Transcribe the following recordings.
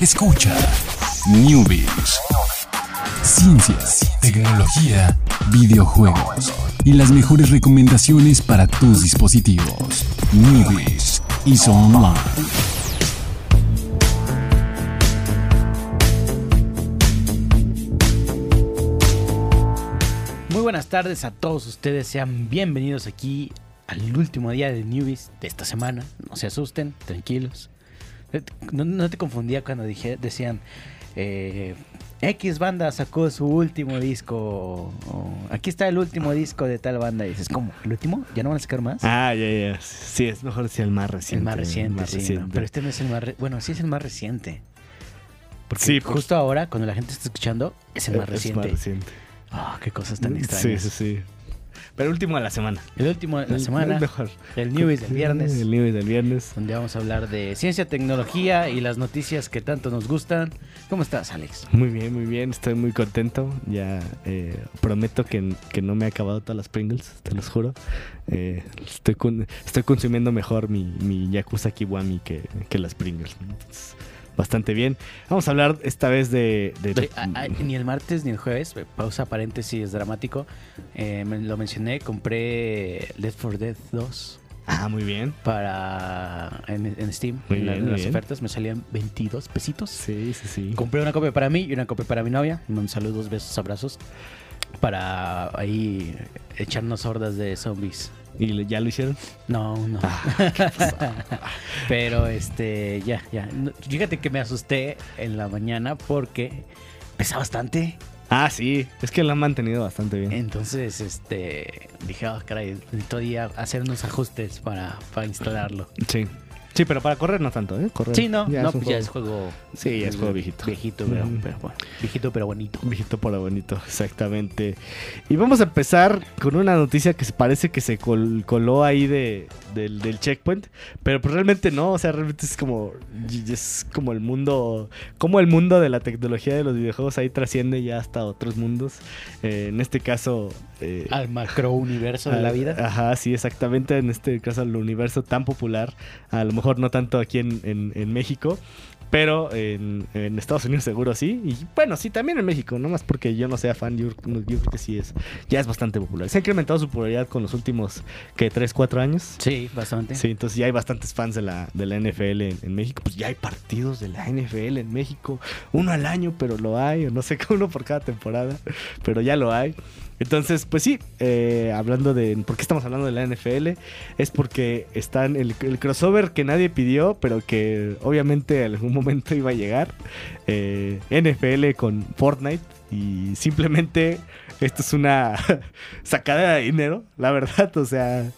Escucha Newbies. Ciencias, tecnología, videojuegos y las mejores recomendaciones para tus dispositivos. Newbies y Online. Muy buenas tardes a todos ustedes, sean bienvenidos aquí al último día de Newbies de esta semana. No se asusten, tranquilos. No, no te confundía cuando dije, decían, eh, X banda sacó su último disco. o, aquí está el último disco de tal banda. Y dices, ¿cómo? ¿El último? ¿Ya no van a sacar más? Ah, ya, ya. Sí, es mejor decir el más reciente. el más reciente, más sí. ¿no? reciente. Pero este no es el más... re- Bueno, sí es el más reciente. Porque Sí, pues- justo ahora, cuando la gente está escuchando, es el más Es reciente. reciente. Ah, qué cosas tan Sí, extrañas. sí, sí. Pero último de la semana. El último de la El- semana, el mejor. el del viernes. El Newbies del viernes. donde vamos a hablar de ciencia, tecnología y las noticias que tanto nos gustan. ¿Cómo estás, Alex? Muy bien, muy bien. Estoy muy contento. Ya eh, prometo que, que no me he acabado todas las Pringles, te los juro. Eh, estoy, con- estoy consumiendo mejor mi, mi Yakuza Kiwami que, que las Pringles. Bastante bien. Vamos a hablar esta vez de... de- Oye, a- a- ni el martes ni el jueves, eh, pausa paréntesis dramático, eh, me- lo mencioné, compré Left 4 Dead 2 Ah, muy bien. para en, en Steam, Muy en, la- las bien. ofertas, me salían 22 pesitos. Sí, sí, sí. Compré una copia para mí y una copia para mi novia. Un saludos, besos, abrazos. Para ahí echarnos hordas de zombies. ¿Y ya lo hicieron? No, no. Pero este, ya, ya. Fíjate que me asusté en la mañana porque pesa bastante. Ah, sí. Es que lo han mantenido bastante bien. Entonces, este, dije, oh, caray, todavía hacer unos ajustes para, para instalarlo. Sí. Sí, pero para correr no tanto, ¿eh? Correr. Sí, no, Ya no, es un pues ya juego. es juego. Sí, ya es juego viejito. Viejito, pero, Mm. pero bueno, viejito, pero bonito. Viejito por bonito, exactamente. Y vamos a empezar con una noticia que parece que se col- coló ahí de, del, del checkpoint, pero pues realmente no, o sea, realmente es como es como el mundo, como el mundo de la tecnología de los videojuegos ahí trasciende ya hasta otros mundos. Eh, en este caso, eh, Al macro universo de la al- vida. Ajá, sí, exactamente. En este caso, el universo tan popular. A lo mejor no tanto aquí en, en- en México. Pero en, en Estados Unidos seguro sí. Y bueno, sí, también en México. No más porque yo no sea fan. Yo, yo creo que sí es. Ya es bastante popular. Se ha incrementado su popularidad con los últimos, que 3, 4 años. Sí, bastante. Sí, entonces ya hay bastantes fans de la, de la NFL en, en México. Pues ya hay partidos de la NFL en México. Uno al año, pero lo hay. O no sé, uno por cada temporada. Pero ya lo hay. Entonces, pues sí, eh, hablando de... ¿Por qué estamos hablando de la NFL? Es porque están el, crossover que nadie pidió, pero que obviamente en algún momento iba a llegar. eh, NFL con Fortnite. Y simplemente esto es una sacada de dinero, la verdad. O sea,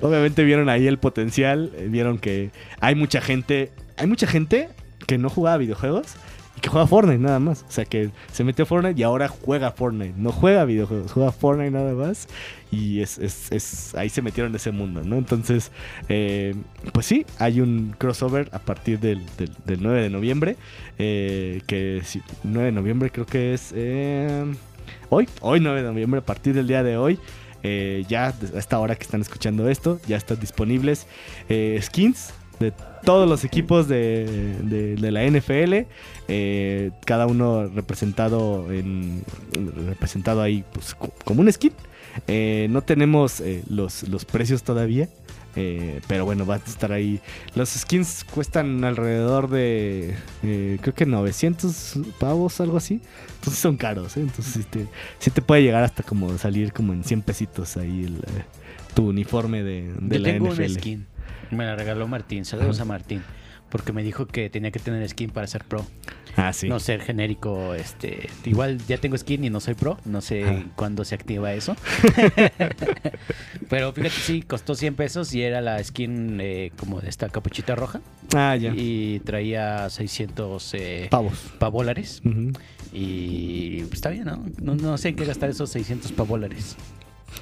obviamente vieron ahí el potencial. eh, Vieron que hay mucha gente... Hay mucha gente que no jugaba videojuegos y que juega Fortnite nada más. O sea, que se metió a Fortnite y ahora juega Fortnite. No juega videojuegos, juega Fortnite nada más. Y es, es- es- ahí se metieron en ese mundo, ¿no? Entonces, eh, pues sí, hay un crossover a partir del, del- del 9 de noviembre. eh, que sí, 9 de noviembre creo que es eh, hoy. Hoy 9 de noviembre, a partir del día de hoy. ya a esta hora que están escuchando esto, ya están disponibles eh, skins de todos los equipos de, de- de la NFL, eh, cada uno representado en representado ahí pues, co- como un skin. Eh, no tenemos eh, los, los precios todavía, eh, pero bueno, va a estar ahí. Los skins cuestan alrededor de, eh, creo que 900 pavos, algo así. Entonces son caros, entonces sí te, sí te puede llegar hasta como salir como en 100 pesitos ahí el, tu uniforme de, de Yo la tengo NFL. una skin. Me la regaló Martín. Saludos a Martín. Porque me dijo que tenía que tener skin para ser pro. Ah, sí. No ser genérico, este. Igual ya tengo skin y no soy pro. No sé cuándo se activa eso. Pero fíjate, sí, costó 100 pesos y era la skin eh, como de esta capuchita roja. Ah, ya. Y traía 600 eh, Pavos. pavólares. Ujú. Y pues, está bien, ¿no? ¿no? No sé en qué gastar esos 600 pavólares.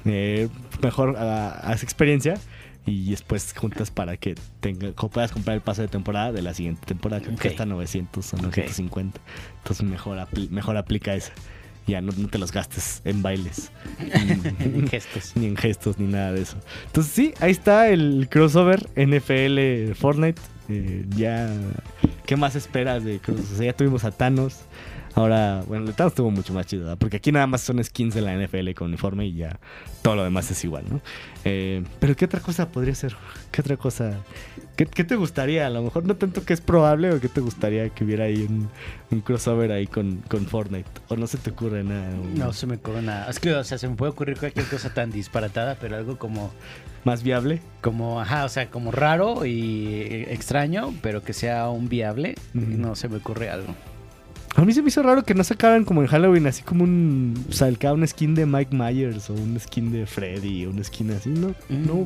Eh, mejor ah, haz experiencia y después juntas para que tenga, puedas comprar el pase de temporada de la siguiente temporada, que Ok. cuesta 900 o 950. Entonces mejor, mejor aplica esa. Ya no, no te los gastes en bailes. en gestos. ni en gestos ni nada de eso. Entonces sí, ahí está el crossover NFL Fortnite. Eh, ya, ¿qué más esperas de Cruz? O sea, ya tuvimos a Thanos. Ahora, bueno, el Thanos estuvo mucho más chido, ¿verdad? porque aquí nada más son skins de la NFL con uniforme y ya todo lo demás es igual, ¿no? Eh, pero ¿qué otra cosa podría ser? ¿Qué otra cosa? ¿Qué, qué te gustaría? A lo mejor no tanto que es probable o qué te gustaría que hubiera ahí un, un crossover ahí con, con Fortnite. ¿O no se te ocurre nada? No se me ocurre nada. Es que, o sea, se me puede ocurrir cualquier cosa tan disparatada, pero algo como, ¿Más viable? como, ajá, o sea, como raro y extraño, pero que sea aún viable. No se me ocurre algo. A mí se me hizo raro que no sacaran como en Halloween, así como un. O sea, cada un skin de Mike Myers o un skin de Freddy o un skin así, ¿no? Mm, no.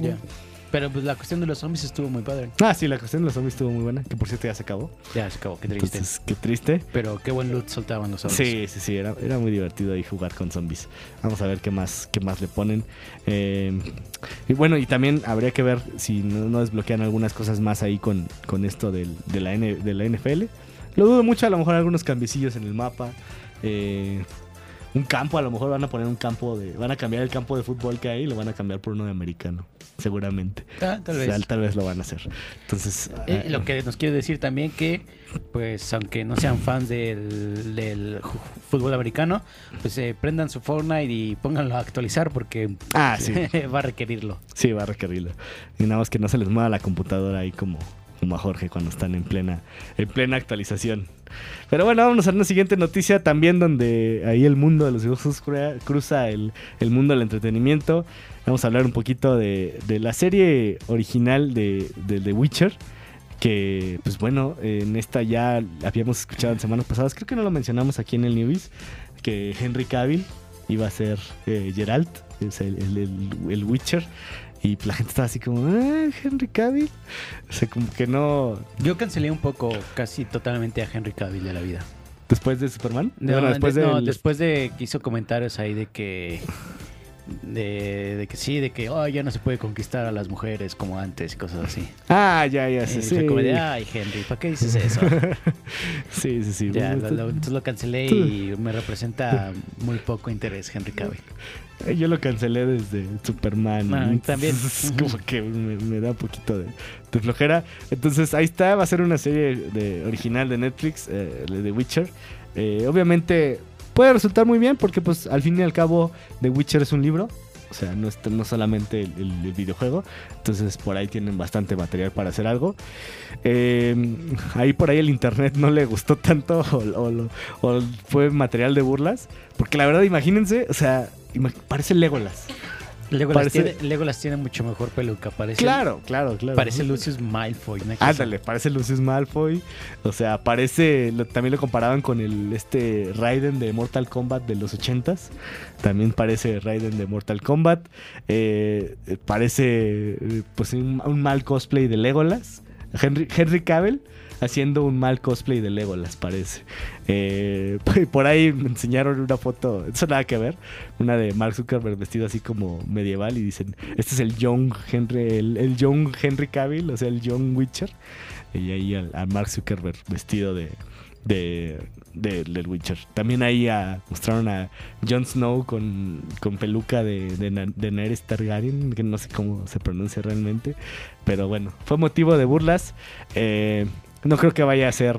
Pero pues la cuestión de los zombies estuvo muy padre. Ah, sí, la cuestión de los zombies estuvo muy buena, que por cierto ya se acabó. Ya se acabó, qué triste. Entonces, qué triste. Pero qué buen loot soltaban los zombies. Sí, sí, sí, era, era muy divertido ahí jugar con zombies. Vamos a ver qué más, qué más le ponen. Eh, y bueno, y también habría que ver si no, no desbloquean algunas cosas más ahí con, con esto del- de, la N- de la NFL. Lo dudo mucho, a lo mejor algunos cambiecillos en el mapa. Eh, un campo, a lo mejor van a poner un campo de. Van a cambiar el campo de fútbol que hay y lo van a cambiar por uno de americano. Seguramente. Ah, tal O vez. sea, tal vez lo van a hacer. Entonces. Eh, ah, lo que nos quiere decir también que, pues, aunque no sean fans del, fútbol americano, pues eh, prendan su Fortnite y pónganlo a actualizar porque Ah, sí. va a requerirlo. Sí, va a requerirlo. Y nada más que no se les mueva la computadora ahí como, como a Jorge cuando están en plena, en plena actualización. Pero bueno, vamos a una siguiente noticia también donde ahí el mundo de los dibujos cru- cruza el, el mundo del entretenimiento. Vamos a hablar un poquito de, de la serie original de, de The Witcher. Que, pues bueno, en esta ya habíamos escuchado en semanas pasadas, creo que no lo mencionamos aquí en el Newbies, que Henry Cavill iba a ser eh, Geralt, el, el- el- el Witcher. Y la gente estaba así como, ah, Henry Cavill. O sea, como que no. Yo cancelé un poco, casi totalmente a Henry Cavill de la vida. Después de Superman. No, bueno, después de- de. no, después de que hizo comentarios ahí de que de, de que sí, de que oh, ya no se puede conquistar a las mujeres como antes y cosas así. Ah, ya, ya, sí, Eh, sí. como de, ay, Henry, ¿para qué dices eso? sí, sí, sí. ya, Bueno, lo- lo- entonces lo cancelé y me representa muy poco interés Henry Cavill. Eh, Yo lo cancelé desde Superman. Ah, también. Es como que me, me da un poquito de, de flojera. Entonces ahí está, va a ser una serie de, original de Netflix, eh, de The Witcher. Eh, obviamente puede resultar muy bien porque pues al fin y al cabo The Witcher es un libro. O sea, no, es, no solamente el, videojuego. Entonces por ahí tienen bastante material para hacer algo. Eh, ahí por ahí el internet no le gustó tanto o, fue material de burlas. Porque la verdad, imagínense, o sea, parece Legolas. Legolas, Parece- tiene, Legolas tiene mucho mejor peluca, parece Claro, claro, claro. parece Lucius Malfoy. cosa. Ándale, parece Lucius Malfoy. O sea, parece. lo- también lo comparaban con el este Raiden de Mortal Kombat de los 80s. También parece Raiden de Mortal Kombat. Eh, parece eh, pues un, un mal cosplay de Legolas. Henry, Henry Cavill haciendo un mal cosplay de Legolas, parece. Eh, por ahí me enseñaron una foto, eso nada que ver, una de Mark Zuckerberg vestido así como medieval y dicen, este es el Young Henry, el, el Henry Cavill, o sea, el Young Witcher. Y ahí al, a Mark Zuckerberg vestido de, de, de- del Witcher. También ahí mostraron a Jon Snow con, con peluca de, de, de Targaryen, que no sé cómo se pronuncia realmente. Pero bueno, fue motivo de burlas. Eh, no creo que vaya a ser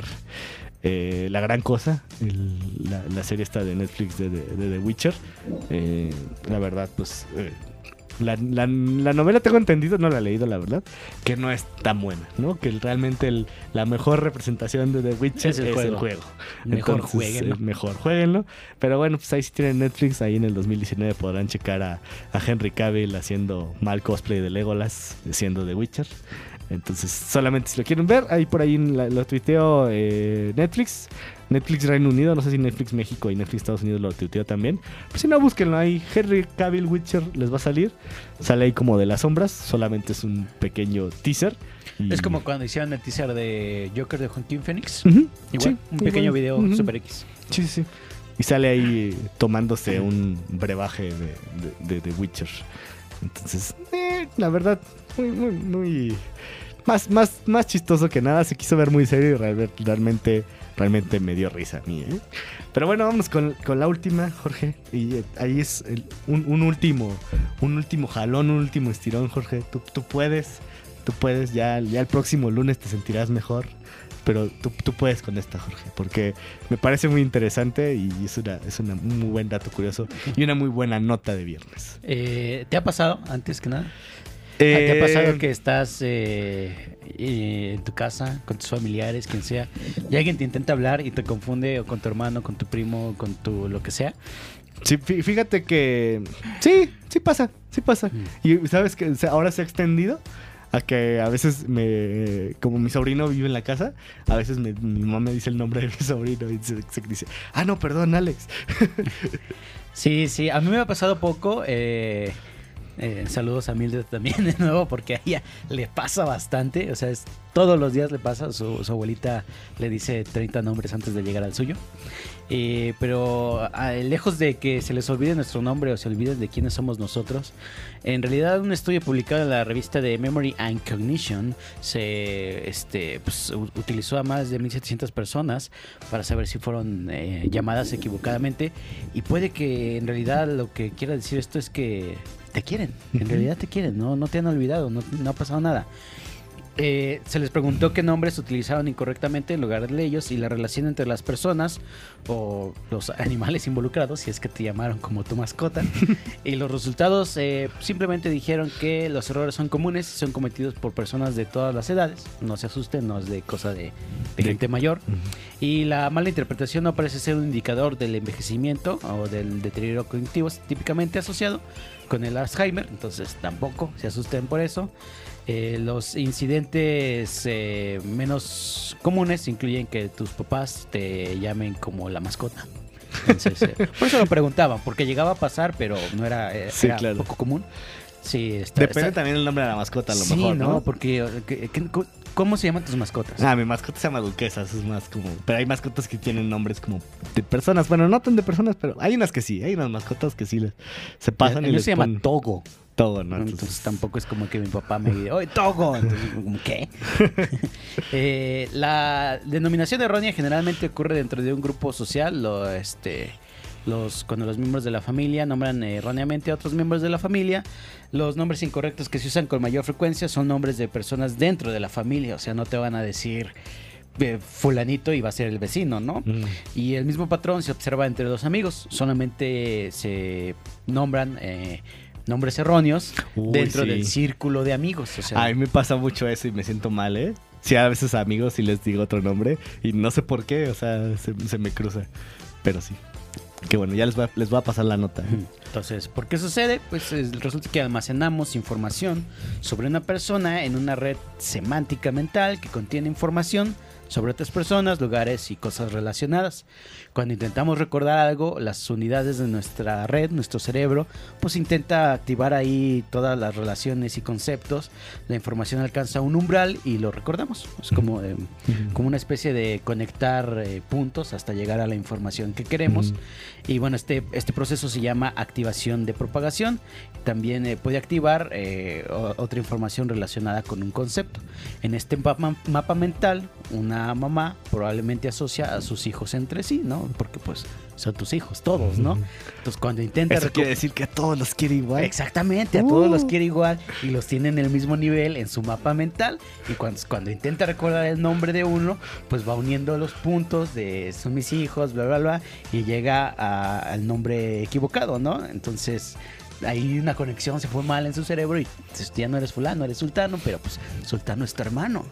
eh, la gran cosa el- la, la serie esta de Netflix de, de- de The Witcher. Eh, la verdad, pues... eh, la, la- la novela tengo entendido, no la he leído la verdad, que no es tan buena, ¿no? Que realmente el- la mejor representación de The Witcher Es es el el juego. juego. Mejor Entonces, jueguenlo. eh, mejor jueguenlo. Pero bueno, pues ahí si tienen Netflix, ahí en el 2019 podrán checar a, a Henry Cavill haciendo mal cosplay de Legolas, siendo The Witcher. Entonces, solamente si lo quieren ver, ahí por ahí la- lo tuiteo eh, Netflix. Netflix Reino Unido, no sé si Netflix México y Netflix Estados Unidos lo tuiteó también. Pues si no, búsquenlo ahí. Henry Cavill Witcher les va a salir. Sale ahí como de las sombras, solamente es un pequeño teaser. y- Es como cuando hicieron el teaser de Joker de Joaquin Phoenix. Igual, sí, un pequeño igual. video. Super X. Sí, sí, sí. Y sale ahí tomándose un brebaje de, de, de- de Witcher. Entonces, eh, la verdad, muy, muy, muy. Más, más, más chistoso que nada. Se quiso ver muy serio y real- realmente, realmente me dio risa a mí. ¿eh? Pero bueno, vamos con, con la última, Jorge. Y eh, ahí es un, un último, un último jalón, un último estirón, Jorge. Tú, tú puedes. tú puedes, ya, ya el próximo lunes te sentirás mejor. Pero tú, tú puedes con esta, Jorge, porque me parece muy interesante y es, una, es una- un muy buen dato curioso y una muy buena nota de viernes. Eh, ¿Te ha pasado, antes que nada? ¿Te ha Eh, pasado que estás eh, eh, en tu casa con tus familiares, quien sea, y alguien te intenta hablar y te confunde o con tu hermano, con tu primo, con tu lo que sea? Sí, fí- fíjate que sí, sí pasa, sí pasa. Mm. Y sabes que ahora se ha extendido a que a veces me, como mi sobrino vive en la casa, a veces me- mi mamá me dice el nombre de mi sobrino y se, dice, ah, no, perdón, Alex. Sí, sí, a mí me ha pasado poco. eh, eh, saludos a Mildred también de nuevo, porque a ella le pasa bastante. O sea, es, todos los días le pasa. Su, abuelita le dice 30 nombres antes de llegar al suyo. Eh, pero ah, lejos de que se les olvide nuestro nombre o se olviden de quiénes somos nosotros, en realidad un estudio publicado en la revista de Memory and Cognition se este, pues, utilizó a más de 1.700 personas para saber si fueron eh, llamadas equivocadamente y puede que en realidad lo que quiera decir esto es que te quieren, en realidad te quieren, no, no te han olvidado, no, no ha pasado nada. Eh, se les preguntó qué nombres utilizaron incorrectamente en lugar de ellos y la relación entre las personas o los animales involucrados, si es que te llamaron como tu mascota. y los resultados eh, simplemente dijeron que los errores son comunes y son cometidos por personas de todas las edades. No se asusten, no es de cosa de, de gente mayor. Y la mala interpretación no parece ser un indicador del envejecimiento o del deterioro cognitivo típicamente asociado con el Alzheimer, entonces tampoco se asusten por eso. Eh, los incidentes eh, menos comunes incluyen que tus papás te llamen como la mascota. Entonces, eh, por eso lo preguntaban, porque llegaba a pasar, pero no era, eh, Sí, era claro. poco común. Sí, está, Depende está- también el nombre de la mascota, a lo sí, mejor, ¿no? ¿no? Porque, eh, que- que- ¿cómo se llaman tus mascotas? Ah, mi mascota se llama Duquesa, eso es más como... Pero hay mascotas que tienen nombres como de personas. Bueno, no tan de personas, pero hay unas que sí. Hay unas mascotas que sí les, se pasan el y mío les se llama ponen Togo. todo, ¿no? Entonces, Entonces, tampoco es como que mi papá me diga, ¡Oye, Togo! Entonces, como, ¿qué? Eh, la denominación errónea generalmente ocurre dentro de un grupo social. Lo, este, los, cuando los miembros de la familia nombran erróneamente a otros miembros de la familia, los nombres incorrectos que se usan con mayor frecuencia son nombres de personas dentro de la familia. O sea, no te van a decir eh, fulanito y va a ser el vecino, ¿no? mm, Y el mismo patrón se observa entre dos amigos. Solamente se nombran eh, nombres erróneos Uy, dentro sí. del círculo de amigos. O sea, A mí me pasa mucho eso y me siento mal, ¿eh? Sí, a veces amigos sí les digo otro nombre y no sé por qué, o sea, se, se me cruza. Pero sí. Que bueno, ya les voy a, les voy a pasar la nota. ¿eh? Entonces, ¿por qué sucede? Pues es- resulta que almacenamos información sobre una persona en una red semántica mental que contiene información sobre otras personas, lugares y cosas relacionadas. Cuando intentamos recordar algo, las unidades de nuestra red, nuestro cerebro, pues intenta activar ahí todas las relaciones y conceptos. La información alcanza un umbral y lo recordamos. Es como, eh, como una especie de conectar eh, puntos hasta llegar a la información que queremos. Y bueno, este, este proceso se llama activación de propagación. También eh, puede activar eh, otra información relacionada con un concepto. En este mapa, mapa mental, una mamá probablemente asocia a sus hijos entre sí, ¿no? Porque pues son tus hijos, todos, ¿no? Entonces cuando intenta Eso quiere decir que a todos los quiere igual. Exactamente, a todos los Uh. quiere igual y los tiene en el mismo nivel en su mapa mental. Y cuando, cuando intenta recordar el nombre de uno, pues va uniendo los puntos de son mis hijos, bla, bla, bla, y llega a- al nombre equivocado, ¿no? Entonces hay una conexión, se fue mal en su cerebro y pues, ya no eres fulano, eres sultano, pero pues sultano es tu hermano.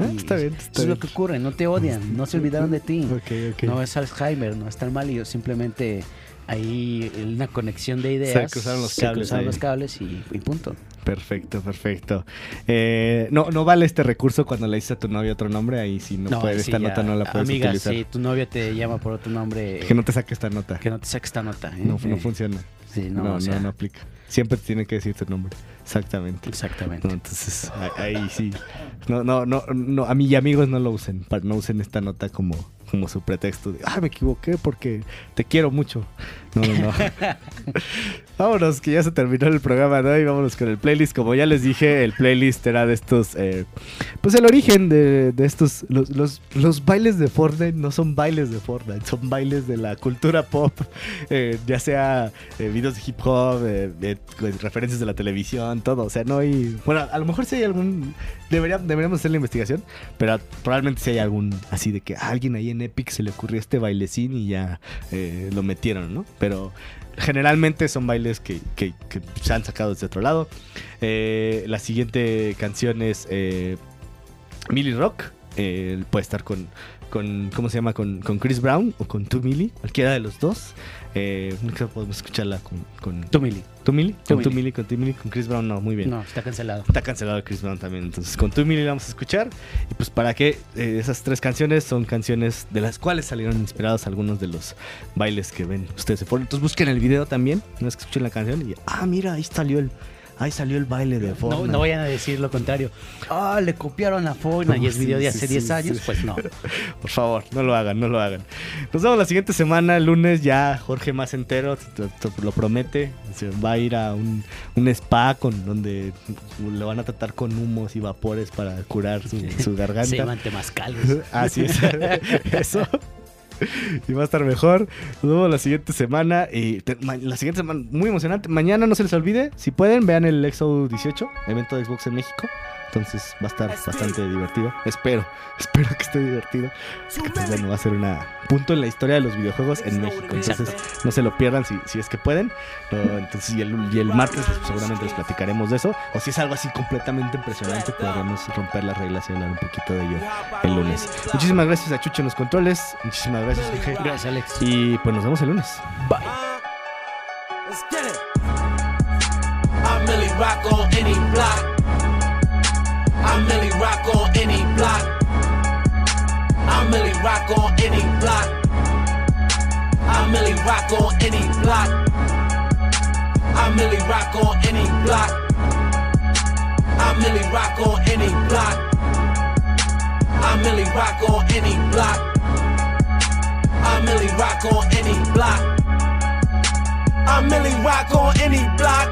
Ah, está bien, Eso está es lo que ocurre, no te odian, no se olvidaron de ti. No es Alzheimer, no es tan mal, y simplemente hay una conexión de ideas. Se cruzaron los se cables cruzaron ahí. los cables y, y punto. Perfecto, perfecto. Eh, no, no vale este recurso cuando le dices a tu novio otro nombre, ahí sí no, puede, sí, esta ya, nota no la puedes Amiga, utilizar. si tu novia te llama por otro nombre, Que no te saque esta nota. que no te saque esta nota. ¿eh? No, no funciona. Sí, no, No, o no, sea, no aplica. Siempre te tiene que decir tu nombre. Exactamente. Exactamente. No, entonces, ahí, ahí sí. No, no, no, no, a mí y amigos no lo usen. No usen esta nota como, como su pretexto de, ah, me equivoqué porque te quiero mucho. No, no, no. vámonos, que ya se terminó el programa de hoy. Vámonos con el playlist. Como ya les dije, el playlist era de estos. eh, pues el origen de, de estos. Los, los, los bailes de Fortnite no son bailes de Fortnite, son bailes de la cultura pop. eh, ya sea eh, videos de hip hop, eh, de- pues, referencias de la televisión, todo. O sea, no hay. Bueno, a lo mejor si hay algún. Debería, deberíamos hacer la investigación, pero probablemente si hay algún así de que alguien ahí en Epic se le ocurrió este bailecín y ya eh, lo metieron, ¿no? Pero generalmente son bailes que, se han sacado desde otro lado. Eh, la siguiente canción es eh, Millie Rock. Eh, puede estar con, con, ¿cómo se llama? Con, con Chris Brown o con Tu Millie, cualquiera de los dos. Eh, no podemos escucharla con, con Tú, Mili. Tu Millie, Tu con Tu Millie. Millie, con Tu Millie, con Chris Brown, no, muy bien. No, está cancelado. Está cancelado Chris Brown también. Entonces, con Tu Millie la vamos a escuchar. Y pues, para qué Eh, esas tres canciones son canciones de las cuales salieron inspirados algunos de los bailes que ven ustedes. Entonces, busquen el video también. Una vez que escuchen la canción y, ah, mira, ahí salió el. Ahí salió el baile de No, Fortnite. no vayan a decir lo contrario. Ah, le copiaron a Fortnite y es Sí, video de hace sí, 10 sí. años. Pues no. Por favor, no lo hagan, no lo hagan. Nos vemos la siguiente semana, el lunes ya Jorge más entero, te- te- lo promete. Se va a ir a un, un spa con donde le van a tratar con humos y vapores para curar su, su garganta. Se llaman temazcales. Así es. Eso. Y va a estar mejor. Nos vemos la siguiente semana. Y te- ma- la siguiente semana, muy emocionante. Mañana no se les olvide. Si pueden, vean el Exo 18, evento de Xbox en México. Entonces va a estar bastante divertido. Espero, espero que esté divertido. Que pues bueno, va a ser un punto en la historia de los videojuegos en México. Entonces no se lo pierdan si, si es que pueden. No, entonces, y el, y el martes pues, seguramente les platicaremos de eso. O si es algo así completamente impresionante, podremos romper las reglas y hablar un poquito de ello el lunes. Muchísimas gracias a Chucho en los controles. Muchísimas gracias, Jorge. Gracias, Alex. Y pues nos vemos el lunes. Bye. Let's get it. I really rock on any block. Millie rock on any block. I'm Millie rock on any block.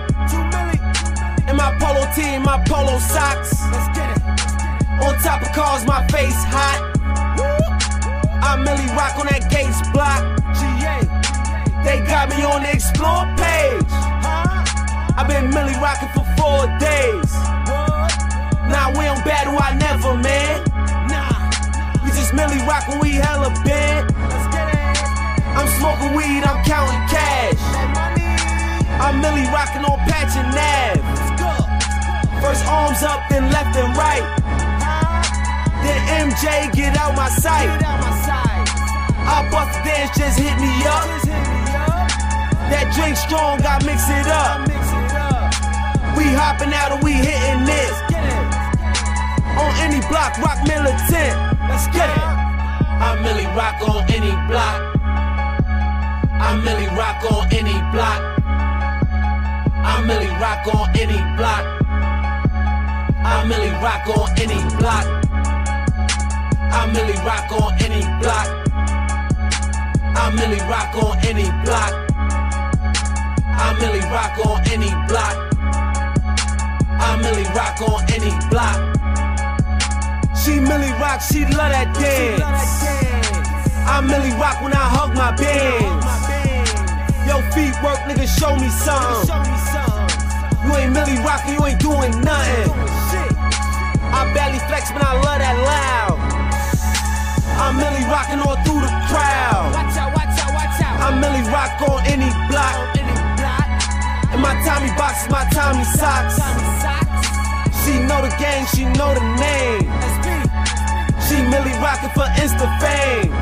In my polo tee, my polo socks. Let's get it. On top of cars, my face hot. I'm Millie rock on that Gates block. They got me on the explore page. I've been Millie rocking for four days. Now nah, we don't battle, I never, man. Nah, We just Millie rock when we hella big. I'm smoking weed, I'm counting cash. I'm Millie rocking on Patch and Nav. First arms up, then left and right. Then MJ get out my sight. I bust dance, just hit me up. That drink strong, I mix it up. We hopping out and we hitting this. On any block, rock militant. Let's get it. Rock on any block. I Millie rock on any block. I Millie rock on any block. I Millie rock on any block. I Millie rock on any block. She Millie rock, she love that dance. I Millie rock when I hug my bands. Yo, feet work, nigga, show me some. You ain't Millie rockin', you ain't doing nothing. I barely flex, but I love that loud. I'm Millie rockin' all through the crowd. Watch out, watch out, watch out. I'm Millie rock on any block. And my Tommy box is my Tommy socks. She know the gang, she know the name. She Millie rockin' for Insta fame.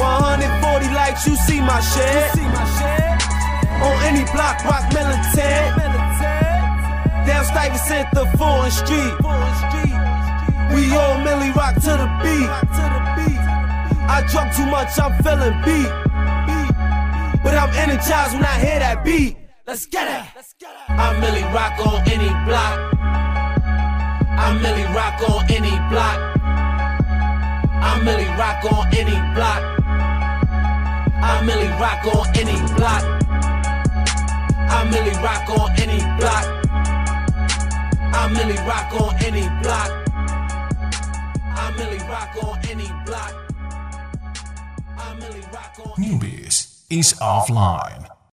140 likes, you see my shit. On any block, rock militant. Down Stuyvesant, the foreign street. We all Millie rock to the beat. I drunk too much, I'm feeling beat. But I'm energized when I hear that beat. Let's get it. I Millie rock on any block. I Millie rock on any block. I'm Millie Rock on any block. I'm Millie Rock on any block. I'm Millie Rock on any block. I'm Millie Rock on any block. I'm Millie Rock on any block. I'm Millie Rock on Newbies is offline.